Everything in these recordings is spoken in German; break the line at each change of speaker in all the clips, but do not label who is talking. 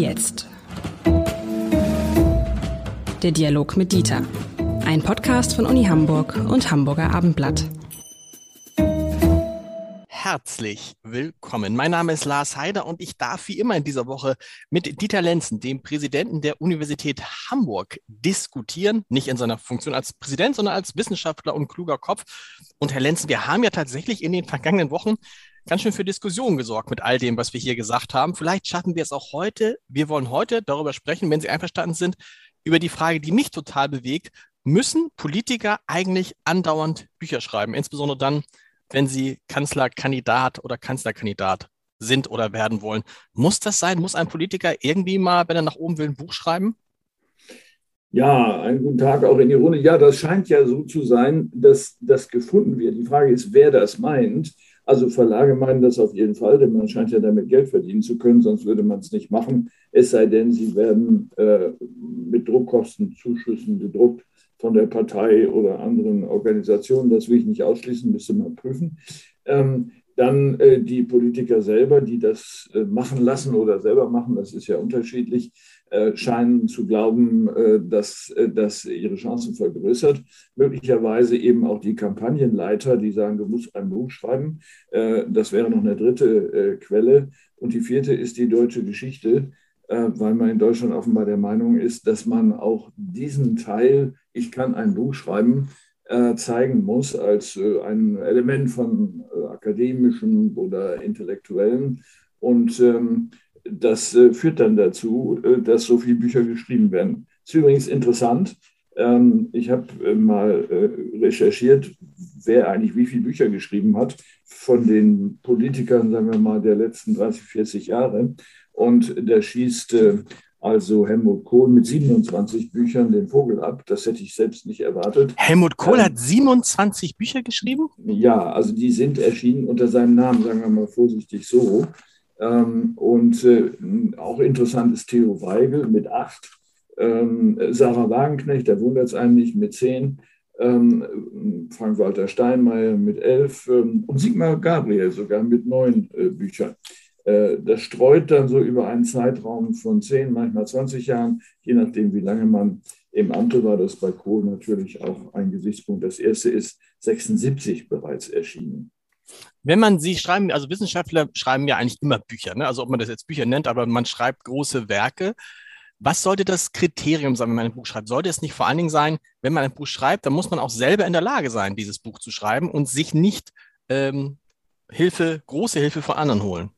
jetzt? Der Dialog mit Dieter. Ein Podcast von Uni Hamburg und Hamburger Abendblatt.
Herzlich willkommen. Mein Name ist Lars Heider und ich darf wie immer in dieser Woche mit Dieter Lenzen, dem Präsidenten der Universität Hamburg, diskutieren. Nicht in seiner Funktion als Präsident, sondern als Wissenschaftler und kluger Kopf. Und Herr Lenzen, wir haben ja tatsächlich in den vergangenen Wochen ganz schön für Diskussionen gesorgt mit all dem, was wir hier gesagt haben. Vielleicht schaffen wir es auch heute. Wir wollen heute darüber sprechen, wenn Sie einverstanden sind, über die Frage, die mich total bewegt. Müssen Politiker eigentlich andauernd Bücher schreiben? Insbesondere dann, wenn sie Kanzlerkandidat oder Kanzlerkandidat sind oder werden wollen. Muss das sein? Muss ein Politiker irgendwie mal, wenn er nach oben will, ein Buch schreiben?
Ja, einen guten Tag auch in die Runde. Ja, das scheint ja so zu sein, dass das gefunden wird. Die Frage ist, wer das meint. Also Verlage meinen das auf jeden Fall, denn man scheint ja damit Geld verdienen zu können, sonst würde man es nicht machen. Es sei denn, sie werden äh, mit Druckkostenzuschüssen gedruckt von der Partei oder anderen Organisationen. Das will ich nicht ausschließen, müsste man prüfen. Ähm, dann äh, die Politiker selber, die das äh, machen lassen oder selber machen, das ist ja unterschiedlich, scheinen zu glauben, äh, dass äh, das ihre Chancen vergrößert. Möglicherweise eben auch die Kampagnenleiter, die sagen, du musst ein Buch schreiben. das wäre noch eine dritte Quelle. Und die vierte ist die deutsche Geschichte, weil man in Deutschland offenbar der Meinung ist, dass man auch diesen Teil, ich kann ein Buch schreiben, zeigen muss als ein Element von akademischen oder intellektuellen. Und ähm, das äh, führt dann dazu, äh, dass so viele Bücher geschrieben werden. Ist übrigens interessant. Ähm, ich habe äh, mal recherchiert, wer eigentlich wie viele Bücher geschrieben hat von den Politikern, sagen wir mal, der letzten 30, 40 Jahre. Und da schießt also Helmut Kohl mit 27 Büchern den Vogel ab. Das hätte ich selbst nicht erwartet.
Helmut Kohl ähm, hat 27 Bücher geschrieben?
Ja, also die sind erschienen unter seinem Namen, sagen wir mal vorsichtig so. Ähm, und äh, auch interessant ist Theo Weigel mit acht, ähm, Sarah Wagenknecht, da wundert es eigentlich, mit zehn, ähm, Frank-Walter Steinmeier mit elf und Sigmar Gabriel sogar mit neun äh, Büchern. Äh, das streut dann so über einen Zeitraum von zehn, manchmal 20 Jahren, je nachdem, wie lange man im Amte war. Das bei Kohl natürlich auch ein Gesichtspunkt. Das erste ist 76 bereits erschienen.
Wenn man sie schreiben, also Wissenschaftler schreiben ja eigentlich immer Bücher, ne? also ob man das jetzt Bücher nennt, aber man schreibt große Werke. Was sollte das Kriterium sein, wenn man ein Buch schreibt? Sollte es nicht vor allen Dingen sein, wenn man ein Buch schreibt, dann muss man auch selber in der Lage sein, dieses Buch zu schreiben und sich nicht ähm, Hilfe, große Hilfe von anderen holen?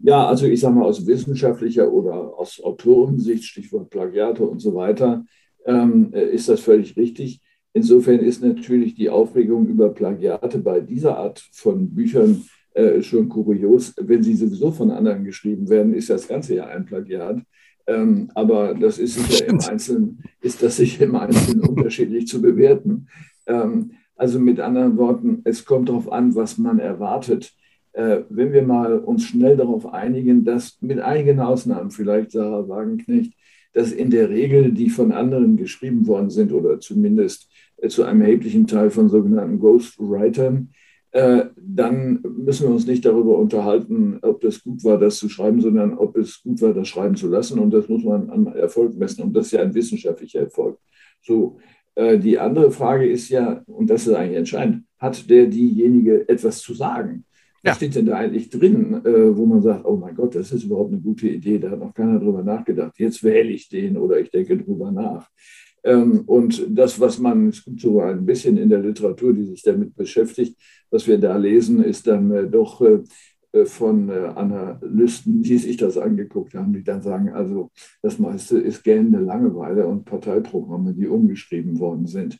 Ja, also ich sage mal aus wissenschaftlicher oder aus Autorensicht, Stichwort Plagiate und so weiter, ähm, äh, ist das völlig richtig. Insofern ist natürlich die Aufregung über Plagiate bei dieser Art von Büchern äh, schon kurios. Wenn sie sowieso von anderen geschrieben werden, ist das Ganze ja ein Plagiat. Ähm, aber das ist sicher im Einzelnen, ist das sicher im Einzelnen unterschiedlich zu bewerten. Ähm, also mit anderen Worten, es kommt darauf an, was man erwartet. Äh, wenn wir mal uns schnell darauf einigen, dass mit einigen Ausnahmen, vielleicht Sarah Wagenknecht, dass in der Regel die von anderen geschrieben worden sind oder zumindest zu einem erheblichen Teil von sogenannten Ghostwritern, äh, dann müssen wir uns nicht darüber unterhalten, ob das gut war, das zu schreiben, sondern ob es gut war, das schreiben zu lassen. Und das muss man an Erfolg messen. Und das ist ja ein wissenschaftlicher Erfolg. So, äh, die andere Frage ist ja, und das ist eigentlich entscheidend, hat der diejenige etwas zu sagen? Was ja. steht denn da eigentlich drin, wo man sagt, oh mein Gott, das ist überhaupt eine gute Idee, da hat noch keiner drüber nachgedacht. Jetzt wähle ich den oder ich denke drüber nach. Ähm, und das, was man, es gibt so ein bisschen in der Literatur, die sich damit beschäftigt, was wir da lesen, ist dann äh, doch äh, äh, von Analysten, die sich das angeguckt haben, die dann sagen, also das meiste ist gähnende Langeweile und Parteiprogramme, die umgeschrieben worden sind.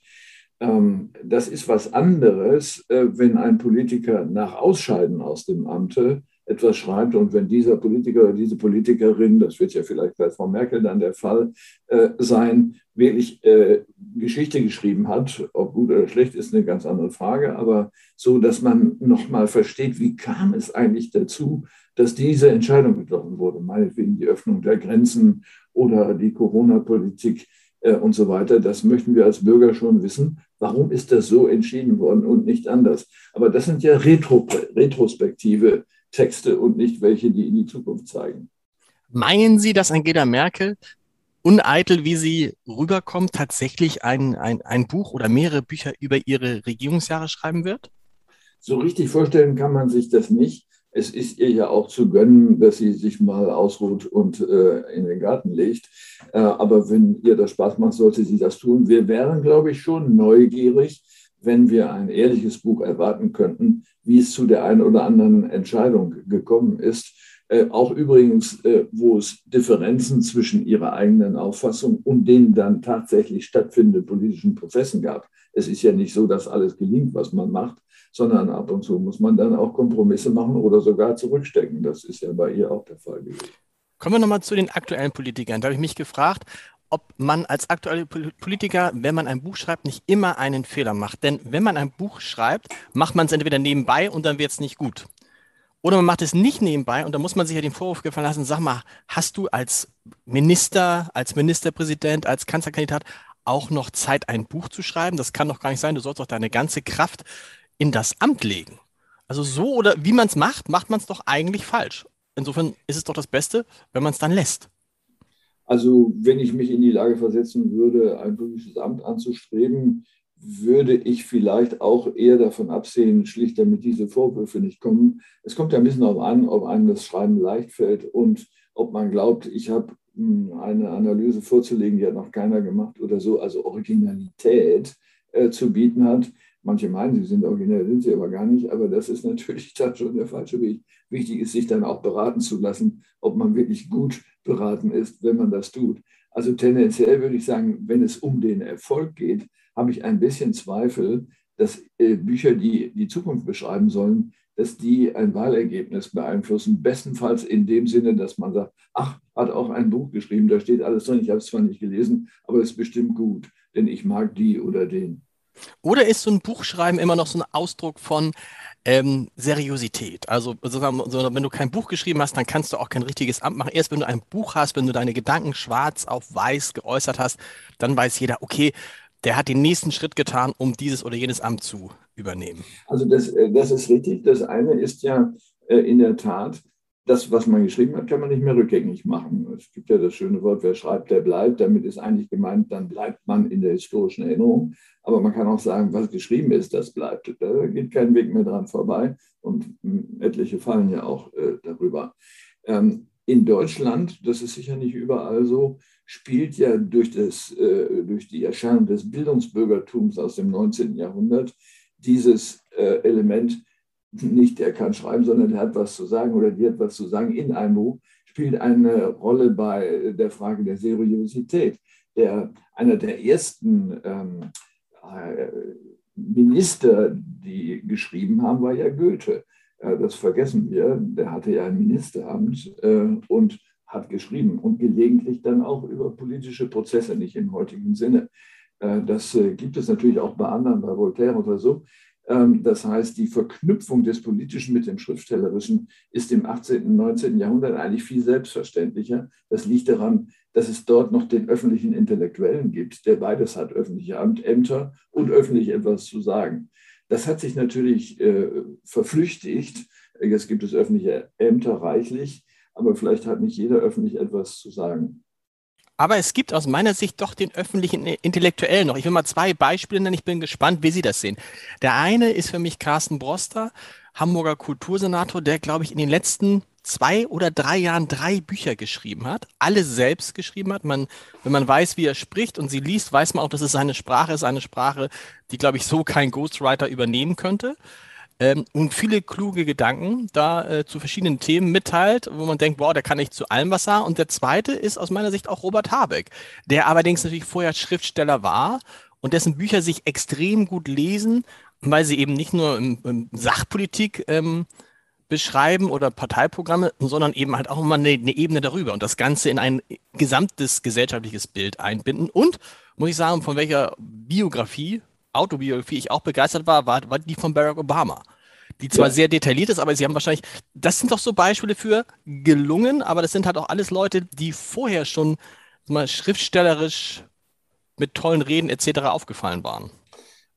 Ähm, das ist was anderes, wenn ein Politiker nach Ausscheiden aus dem Amte etwas schreibt und wenn dieser Politiker oder diese Politikerin, das wird ja vielleicht bei Frau Merkel dann der Fall äh, sein, wirklich äh, Geschichte geschrieben hat, ob gut oder schlecht, ist eine ganz andere Frage, aber so, dass man nochmal versteht, wie kam es eigentlich dazu, dass diese Entscheidung getroffen wurde, meinetwegen die Öffnung der Grenzen oder die Corona-Politik äh, und so weiter. Das möchten wir als Bürger schon wissen. Warum ist das so entschieden worden und nicht anders? Aber das sind ja Retro, retrospektive Texte und nicht welche, die in die Zukunft zeigen.
Meinen Sie, dass Angela Merkel uneitel, wie sie rüberkommt, tatsächlich ein, ein, ein Buch oder mehrere Bücher über ihre Regierungsjahre schreiben wird?
So richtig vorstellen kann man sich das nicht. Es ist ihr ja auch zu gönnen, dass sie sich mal ausruht und äh, in den Garten legt. Äh, aber wenn ihr das Spaß macht, sollte sie das tun. Wir wären, glaube ich, schon neugierig, wenn wir ein ehrliches Buch erwarten könnten, wie es zu der einen oder anderen Entscheidung gekommen ist. Äh, auch übrigens, äh, wo es Differenzen zwischen ihrer eigenen Auffassung und den dann tatsächlich stattfindenden politischen Prozessen gab. Es ist ja nicht so, dass alles gelingt, was man macht, sondern ab und zu muss man dann auch Kompromisse machen oder sogar zurückstecken. Das ist ja bei ihr auch der Fall gewesen.
Kommen wir nochmal zu den aktuellen Politikern. Da habe ich mich gefragt, ob man als aktueller Politiker, wenn man ein Buch schreibt, nicht immer einen Fehler macht. Denn wenn man ein Buch schreibt, macht man es entweder nebenbei und dann wird es nicht gut. Oder man macht es nicht nebenbei und da muss man sich ja den Vorwurf gefallen lassen, sag mal, hast du als Minister, als Ministerpräsident, als Kanzlerkandidat auch noch Zeit, ein Buch zu schreiben? Das kann doch gar nicht sein. Du sollst doch deine ganze Kraft in das Amt legen. Also so oder wie man es macht, macht man es doch eigentlich falsch. Insofern ist es doch das Beste, wenn man es dann lässt.
Also wenn ich mich in die Lage versetzen würde, ein politisches Amt anzustreben, würde ich vielleicht auch eher davon absehen, schlicht damit diese Vorwürfe nicht kommen. Es kommt ja ein bisschen darauf an, ob einem das Schreiben leicht fällt und ob man glaubt, ich habe hm, eine Analyse vorzulegen, die hat noch keiner gemacht oder so, also Originalität äh, zu bieten hat. Manche meinen, sie sind originell, sind sie aber gar nicht, aber das ist natürlich dann schon der falsche Weg. Wichtig ist, sich dann auch beraten zu lassen, ob man wirklich gut beraten ist, wenn man das tut. Also tendenziell würde ich sagen, wenn es um den Erfolg geht, habe ich ein bisschen Zweifel, dass äh, Bücher, die die Zukunft beschreiben sollen, dass die ein Wahlergebnis beeinflussen. Bestenfalls in dem Sinne, dass man sagt, ach, hat auch ein Buch geschrieben, da steht alles drin, ich habe es zwar nicht gelesen, aber es ist bestimmt gut, denn ich mag die oder den.
Oder ist so ein Buchschreiben immer noch so ein Ausdruck von ähm, Seriosität? Also, wenn du kein Buch geschrieben hast, dann kannst du auch kein richtiges Amt machen. Erst wenn du ein Buch hast, wenn du deine Gedanken schwarz auf weiß geäußert hast, dann weiß jeder, okay, der hat den nächsten Schritt getan, um dieses oder jenes Amt zu übernehmen.
Also das, äh, das ist richtig. Das eine ist ja äh, in der Tat, das, was man geschrieben hat, kann man nicht mehr rückgängig machen. Es gibt ja das schöne Wort, wer schreibt, der bleibt. Damit ist eigentlich gemeint, dann bleibt man in der historischen Erinnerung. Aber man kann auch sagen, was geschrieben ist, das bleibt. Da geht kein Weg mehr dran vorbei. Und etliche fallen ja auch äh, darüber. Ähm, in Deutschland, das ist sicher nicht überall so, spielt ja durch, das, äh, durch die Erscheinung des Bildungsbürgertums aus dem 19. Jahrhundert dieses äh, Element, nicht der kann schreiben, sondern der hat was zu sagen oder die hat was zu sagen in einem Buch, spielt eine Rolle bei der Frage der Seriosität. Der, einer der ersten ähm, äh, Minister, die geschrieben haben, war ja Goethe. Äh, das vergessen wir. Der hatte ja ein Ministeramt äh, und hat geschrieben und gelegentlich dann auch über politische Prozesse, nicht im heutigen Sinne. Äh, das äh, gibt es natürlich auch bei anderen, bei Voltaire oder so. Ähm, das heißt, die Verknüpfung des Politischen mit dem Schriftstellerischen ist im 18. und 19. Jahrhundert eigentlich viel selbstverständlicher. Das liegt daran, dass es dort noch den öffentlichen Intellektuellen gibt, der beides hat, öffentliche Ämter und öffentlich etwas zu sagen. Das hat sich natürlich äh, verflüchtigt. Jetzt gibt es öffentliche Ämter reichlich aber vielleicht hat nicht jeder öffentlich etwas zu sagen.
Aber es gibt aus meiner Sicht doch den öffentlichen Intellektuellen noch. Ich will mal zwei Beispiele nennen. Ich bin gespannt, wie Sie das sehen. Der eine ist für mich Carsten Broster, Hamburger Kultursenator, der, glaube ich, in den letzten zwei oder drei Jahren drei Bücher geschrieben hat, alle selbst geschrieben hat. Man, wenn man weiß, wie er spricht und sie liest, weiß man auch, dass es seine Sprache ist, eine Sprache, die, glaube ich, so kein Ghostwriter übernehmen könnte ähm, und viele kluge Gedanken da äh, zu verschiedenen Themen mitteilt, wo man denkt, wow, der kann nicht zu allem was sagen. Und der zweite ist aus meiner Sicht auch Robert Habeck, der allerdings natürlich vorher Schriftsteller war und dessen Bücher sich extrem gut lesen, weil sie eben nicht nur im, im Sachpolitik ähm, beschreiben oder Parteiprogramme, sondern eben halt auch immer eine, eine, Ebene darüber und das Ganze in ein gesamtes gesellschaftliches Bild einbinden. Und muss ich sagen, von welcher Biografie Autobiografie ich auch begeistert war, war, war die von Barack Obama. Die zwar ja. sehr detailliert ist, aber sie haben wahrscheinlich, das sind doch so Beispiele für gelungen, aber das sind halt auch alles Leute, die vorher schon mal schriftstellerisch mit tollen Reden etc. aufgefallen waren.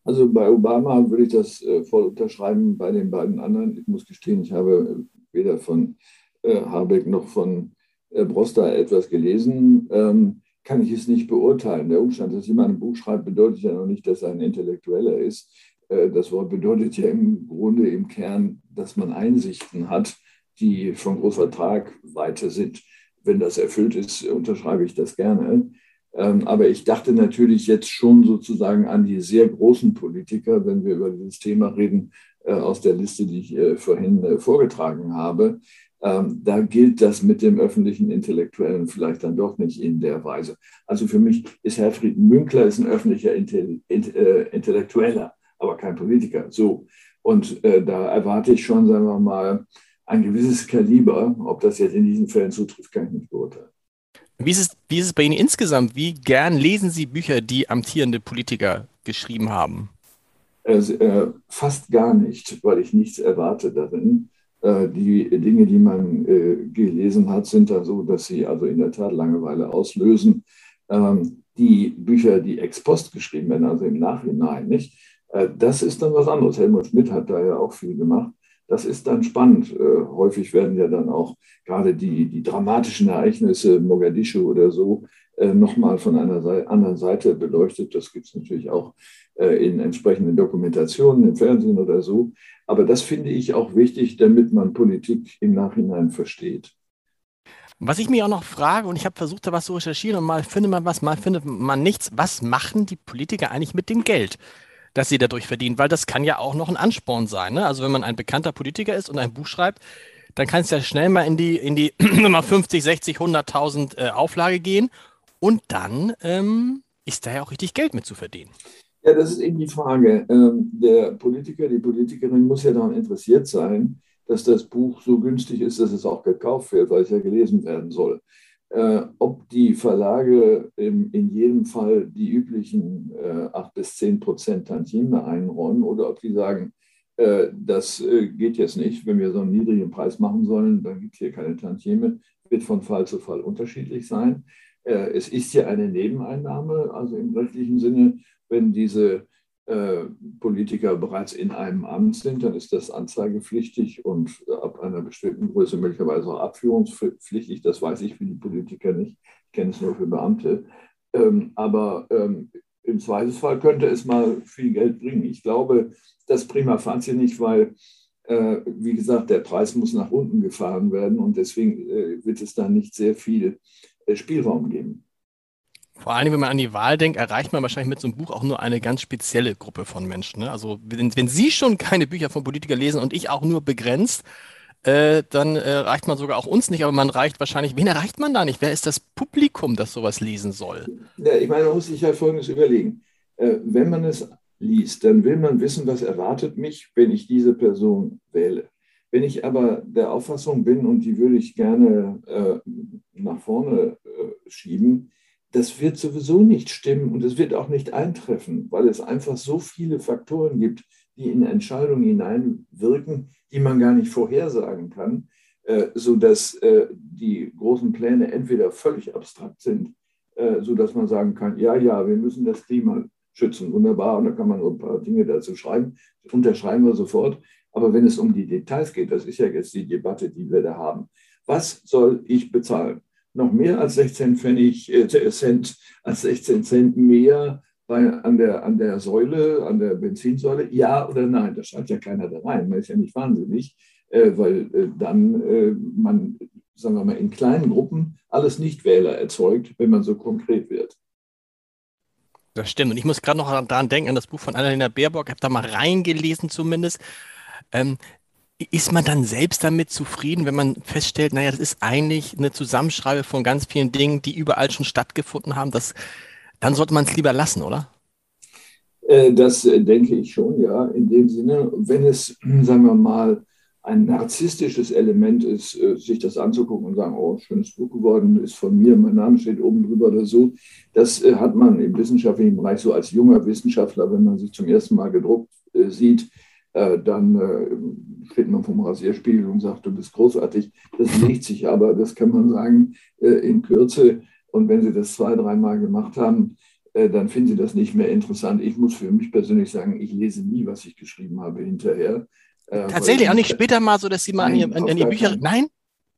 Also bei Obama würde ich das äh, voll unterschreiben, bei den beiden anderen. Ich muss gestehen, ich habe weder von äh, Habeck noch von Broster etwas gelesen, ähm, kann ich es nicht beurteilen. Der Umstand, dass jemand ein Buch schreibt, bedeutet ja noch nicht, dass er ein Intellektueller ist. Äh, das Wort bedeutet ja im Grunde im Kern, dass man Einsichten hat, die von großer Tragweite sind. Wenn das erfüllt ist, unterschreibe ich das gerne. Ähm, aber ich dachte natürlich jetzt schon sozusagen an die sehr großen Politiker, wenn wir über dieses Thema reden, äh, aus der Liste, die ich äh, vorhin vorgetragen habe. Ähm, da gilt das mit dem öffentlichen Intellektuellen vielleicht dann doch nicht in der Weise. Also für mich ist Herfried Münkler ist ein öffentlicher Intellektueller aber kein Politiker. So. Und äh, da erwarte ich schon, sagen wir mal, ein gewisses Kaliber. Ob das jetzt in diesen Fällen zutrifft, kann ich nicht beurteilen.
Wie ist, es, wie ist es bei Ihnen insgesamt? Wie gern lesen Sie Bücher, die amtierende Politiker geschrieben haben?
Äh, äh, fast gar nicht, weil ich nichts erwarte darin. Äh, die Dinge, die man äh, gelesen hat, sind da so, dass sie also in der Tat Langeweile auslösen. Ähm, die Bücher, die ex post geschrieben werden, also im Nachhinein, nicht, äh, das ist dann was anderes. Helmut Schmidt hat da ja auch viel gemacht. Das ist dann spannend. Äh, häufig werden ja dann auch gerade die, die dramatischen Ereignisse, Mogadischu oder so, äh, nochmal von einer anderen Seite beleuchtet. Das gibt es natürlich auch in entsprechenden Dokumentationen im Fernsehen oder so. Aber das finde ich auch wichtig, damit man Politik im Nachhinein versteht.
Was ich mir auch noch frage, und ich habe versucht, da was zu recherchieren, und mal findet man was, mal findet man nichts. Was machen die Politiker eigentlich mit dem Geld? Dass sie dadurch verdienen, weil das kann ja auch noch ein Ansporn sein. Ne? Also wenn man ein bekannter Politiker ist und ein Buch schreibt, dann kann es ja schnell mal in die, in die 50, 60, 100.000 äh, Auflage gehen und dann ähm, ist da ja auch richtig Geld mit zu verdienen.
Ja, das ist eben die Frage. Ähm, der Politiker, die Politikerin muss ja daran interessiert sein, dass das Buch so günstig ist, dass es auch gekauft wird, weil es ja gelesen werden soll. Äh, ob die Verlage im, in jedem Fall die üblichen äh, 8 bis 10 Prozent Tantieme einräumen oder ob die sagen, äh, das äh, geht jetzt nicht, wenn wir so einen niedrigen Preis machen sollen, dann gibt es hier keine Tantieme, wird von Fall zu Fall unterschiedlich sein. Äh, es ist ja eine Nebeneinnahme, also im rechtlichen Sinne, wenn diese Politiker bereits in einem Amt sind, dann ist das anzeigepflichtig und ab einer bestimmten Größe möglicherweise auch abführungspflichtig. Das weiß ich für die Politiker nicht. Ich kenne es nur für Beamte. Ähm, aber ähm, im Zweifelsfall könnte es mal viel Geld bringen. Ich glaube, das prima facie nicht, weil, äh, wie gesagt, der Preis muss nach unten gefahren werden und deswegen äh, wird es da nicht sehr viel Spielraum geben.
Vor allem, wenn man an die Wahl denkt, erreicht man wahrscheinlich mit so einem Buch auch nur eine ganz spezielle Gruppe von Menschen. Ne? Also wenn, wenn, Sie schon keine Bücher von Politikern lesen und ich auch nur begrenzt, äh, dann äh, reicht man sogar auch uns nicht, aber man reicht wahrscheinlich, wen erreicht man da nicht? Wer ist das Publikum, das sowas lesen soll?
Ja, ich meine, man muss sich ja Folgendes überlegen. Äh, wenn man es liest, dann will man wissen, was erwartet mich, wenn ich diese Person wähle. Wenn ich aber der Auffassung bin, und die würde ich gerne äh, nach vorne äh, schieben, das wird sowieso nicht stimmen und es wird auch nicht eintreffen, weil es einfach so viele Faktoren gibt, die in Entscheidungen hineinwirken, die man gar nicht vorhersagen kann, äh, sodass äh, die großen Pläne entweder völlig abstrakt sind, äh, sodass man sagen kann, ja, ja, wir müssen das Klima schützen, wunderbar, und da kann man so ein paar Dinge dazu schreiben, unterschreiben wir sofort. Aber wenn es um die Details geht, das ist ja jetzt die Debatte, die wir da haben, was soll ich bezahlen? Noch mehr als 16 Pfennig, äh, Cent, als 16 Cent mehr bei, an, der, an der Säule, an der Benzinsäule? Ja oder nein? Da schreibt ja keiner da rein. Man ist ja nicht wahnsinnig, äh, weil äh, dann äh, man, sagen wir mal, in kleinen Gruppen alles Nichtwähler erzeugt, wenn man so konkret wird.
Das stimmt. Und ich muss gerade noch daran denken, an das Buch von Annalena Baerbock. Ich habe da mal reingelesen zumindest. Ähm, ist man dann selbst damit zufrieden, wenn man feststellt, naja, das ist eigentlich eine Zusammenschreibe von ganz vielen Dingen, die überall schon stattgefunden haben? Das, dann sollte man es lieber lassen, oder?
Äh, das äh, denke ich schon, ja. In dem Sinne, wenn es, sagen wir mal, ein narzisstisches Element ist, äh, sich das anzugucken und sagen, oh, schönes Buch geworden, ist von mir, mein Name steht oben drüber oder so. Das hat man im wissenschaftlichen Bereich so als junger Wissenschaftler, wenn man sich zum ersten Mal gedruckt sieht, dann äh, steht man vom Rasierspiegel und sagt, du bist großartig. Das legt sich aber, das kann man sagen, äh, in Kürze. Und wenn Sie das zwei, dreimal gemacht haben, dann finden Sie das nicht mehr interessant. Ich muss für mich persönlich sagen, ich lese nie, was ich geschrieben habe hinterher.
Tatsächlich auch nicht später mal so, dass Sie mal nein, an, an, an Ihr Bücher. Nein?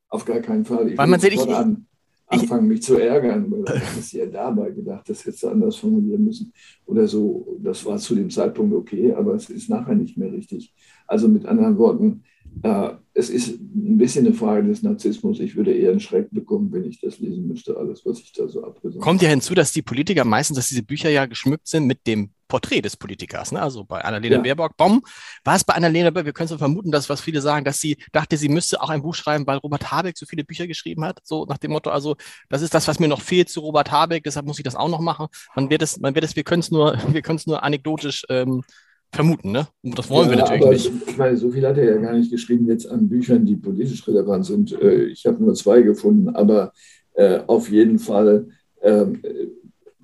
Auf gar keinen Fall.
Ich weil man sieht, ich,
an, anfangen, mich zu ärgern. Weil das ist ja dabei gedacht, das hättest du anders formulieren müssen. Oder so, das war zu dem Zeitpunkt okay, aber es ist nachher nicht mehr richtig. Also mit anderen Worten, äh, es ist ein bisschen eine Frage des Narzissmus. Ich würde eher einen Schreck bekommen, wenn ich das lesen müsste, alles, was ich da so abgesagt
Kommt ja hinzu, dass die Politiker meistens, dass diese Bücher ja geschmückt sind mit dem Porträt des Politikers. Ne? Also bei Annalena ja. Baerbock, Bom, war es bei Annalena Baerbock, wir können so vermuten, dass was viele sagen, dass sie dachte, sie müsste auch ein Buch schreiben, weil Robert Habeck so viele Bücher geschrieben hat. So nach dem Motto, also das ist das, was mir noch fehlt zu Robert Habeck, deshalb muss ich das auch noch machen. Man wird es, man wird es, wir können es nur, wir können es nur anekdotisch ähm, vermuten, ne? Und das wollen ja, wir natürlich
aber
nicht.
Ich meine, so viel hat er ja gar nicht geschrieben jetzt an Büchern, die politisch relevant sind. Äh, ich habe nur zwei gefunden, aber äh, auf jeden Fall, ähm,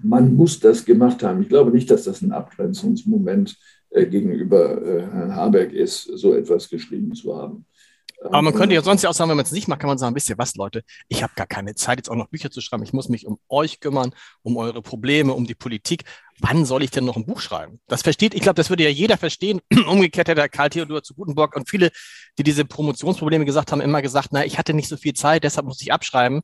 man muss das gemacht haben. Ich glaube nicht, dass das ein Abgrenzungsmoment äh, gegenüber Herrn Habeck ist, so etwas geschrieben zu haben.
Aber man könnte ja sonst ja auch sagen, wenn man es nicht macht, kann man sagen, wisst ihr was, Leute, ich habe gar keine Zeit, jetzt auch noch Bücher zu schreiben. Ich muss mich um euch kümmern, um eure Probleme, um die Politik. Wann soll ich denn noch ein Buch schreiben? Das versteht, ich glaube, das würde ja jeder verstehen. Umgekehrt hat der Karl Theodor zu Gutenberg und viele, die diese Promotionsprobleme gesagt haben, immer gesagt, na, ich hatte nicht so viel Zeit, deshalb muss ich abschreiben.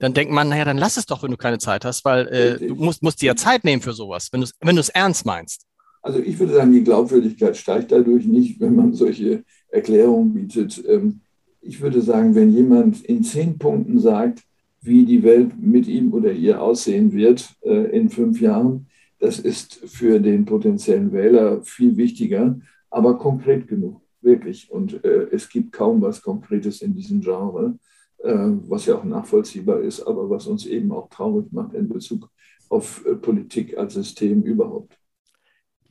Dann denkt man, naja, dann lass es doch, wenn du keine Zeit hast, weil äh, du musst, musst dir ja Zeit nehmen für sowas, wenn du es wenn ernst meinst.
Also ich würde sagen, die Glaubwürdigkeit steigt dadurch nicht, wenn man solche Erklärungen bietet. Ähm, ich würde sagen, wenn jemand in zehn Punkten sagt, wie die Welt mit ihm oder ihr aussehen wird äh, in fünf Jahren, das ist für den potenziellen Wähler viel wichtiger, aber konkret genug, wirklich. Und äh, es gibt kaum was Konkretes in diesem Genre, äh, was ja auch nachvollziehbar ist, aber was uns eben auch traurig macht in Bezug auf Politik als System überhaupt.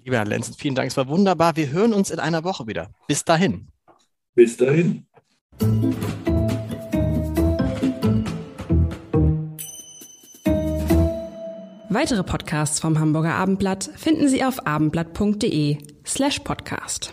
Lieber Herr Lenzen, vielen Dank. Es war wunderbar. Wir hören uns in einer Woche wieder. Bis dahin.
Bis dahin.
Weitere Podcasts vom Hamburger Abendblatt finden Sie auf abendblatt.de slash podcast.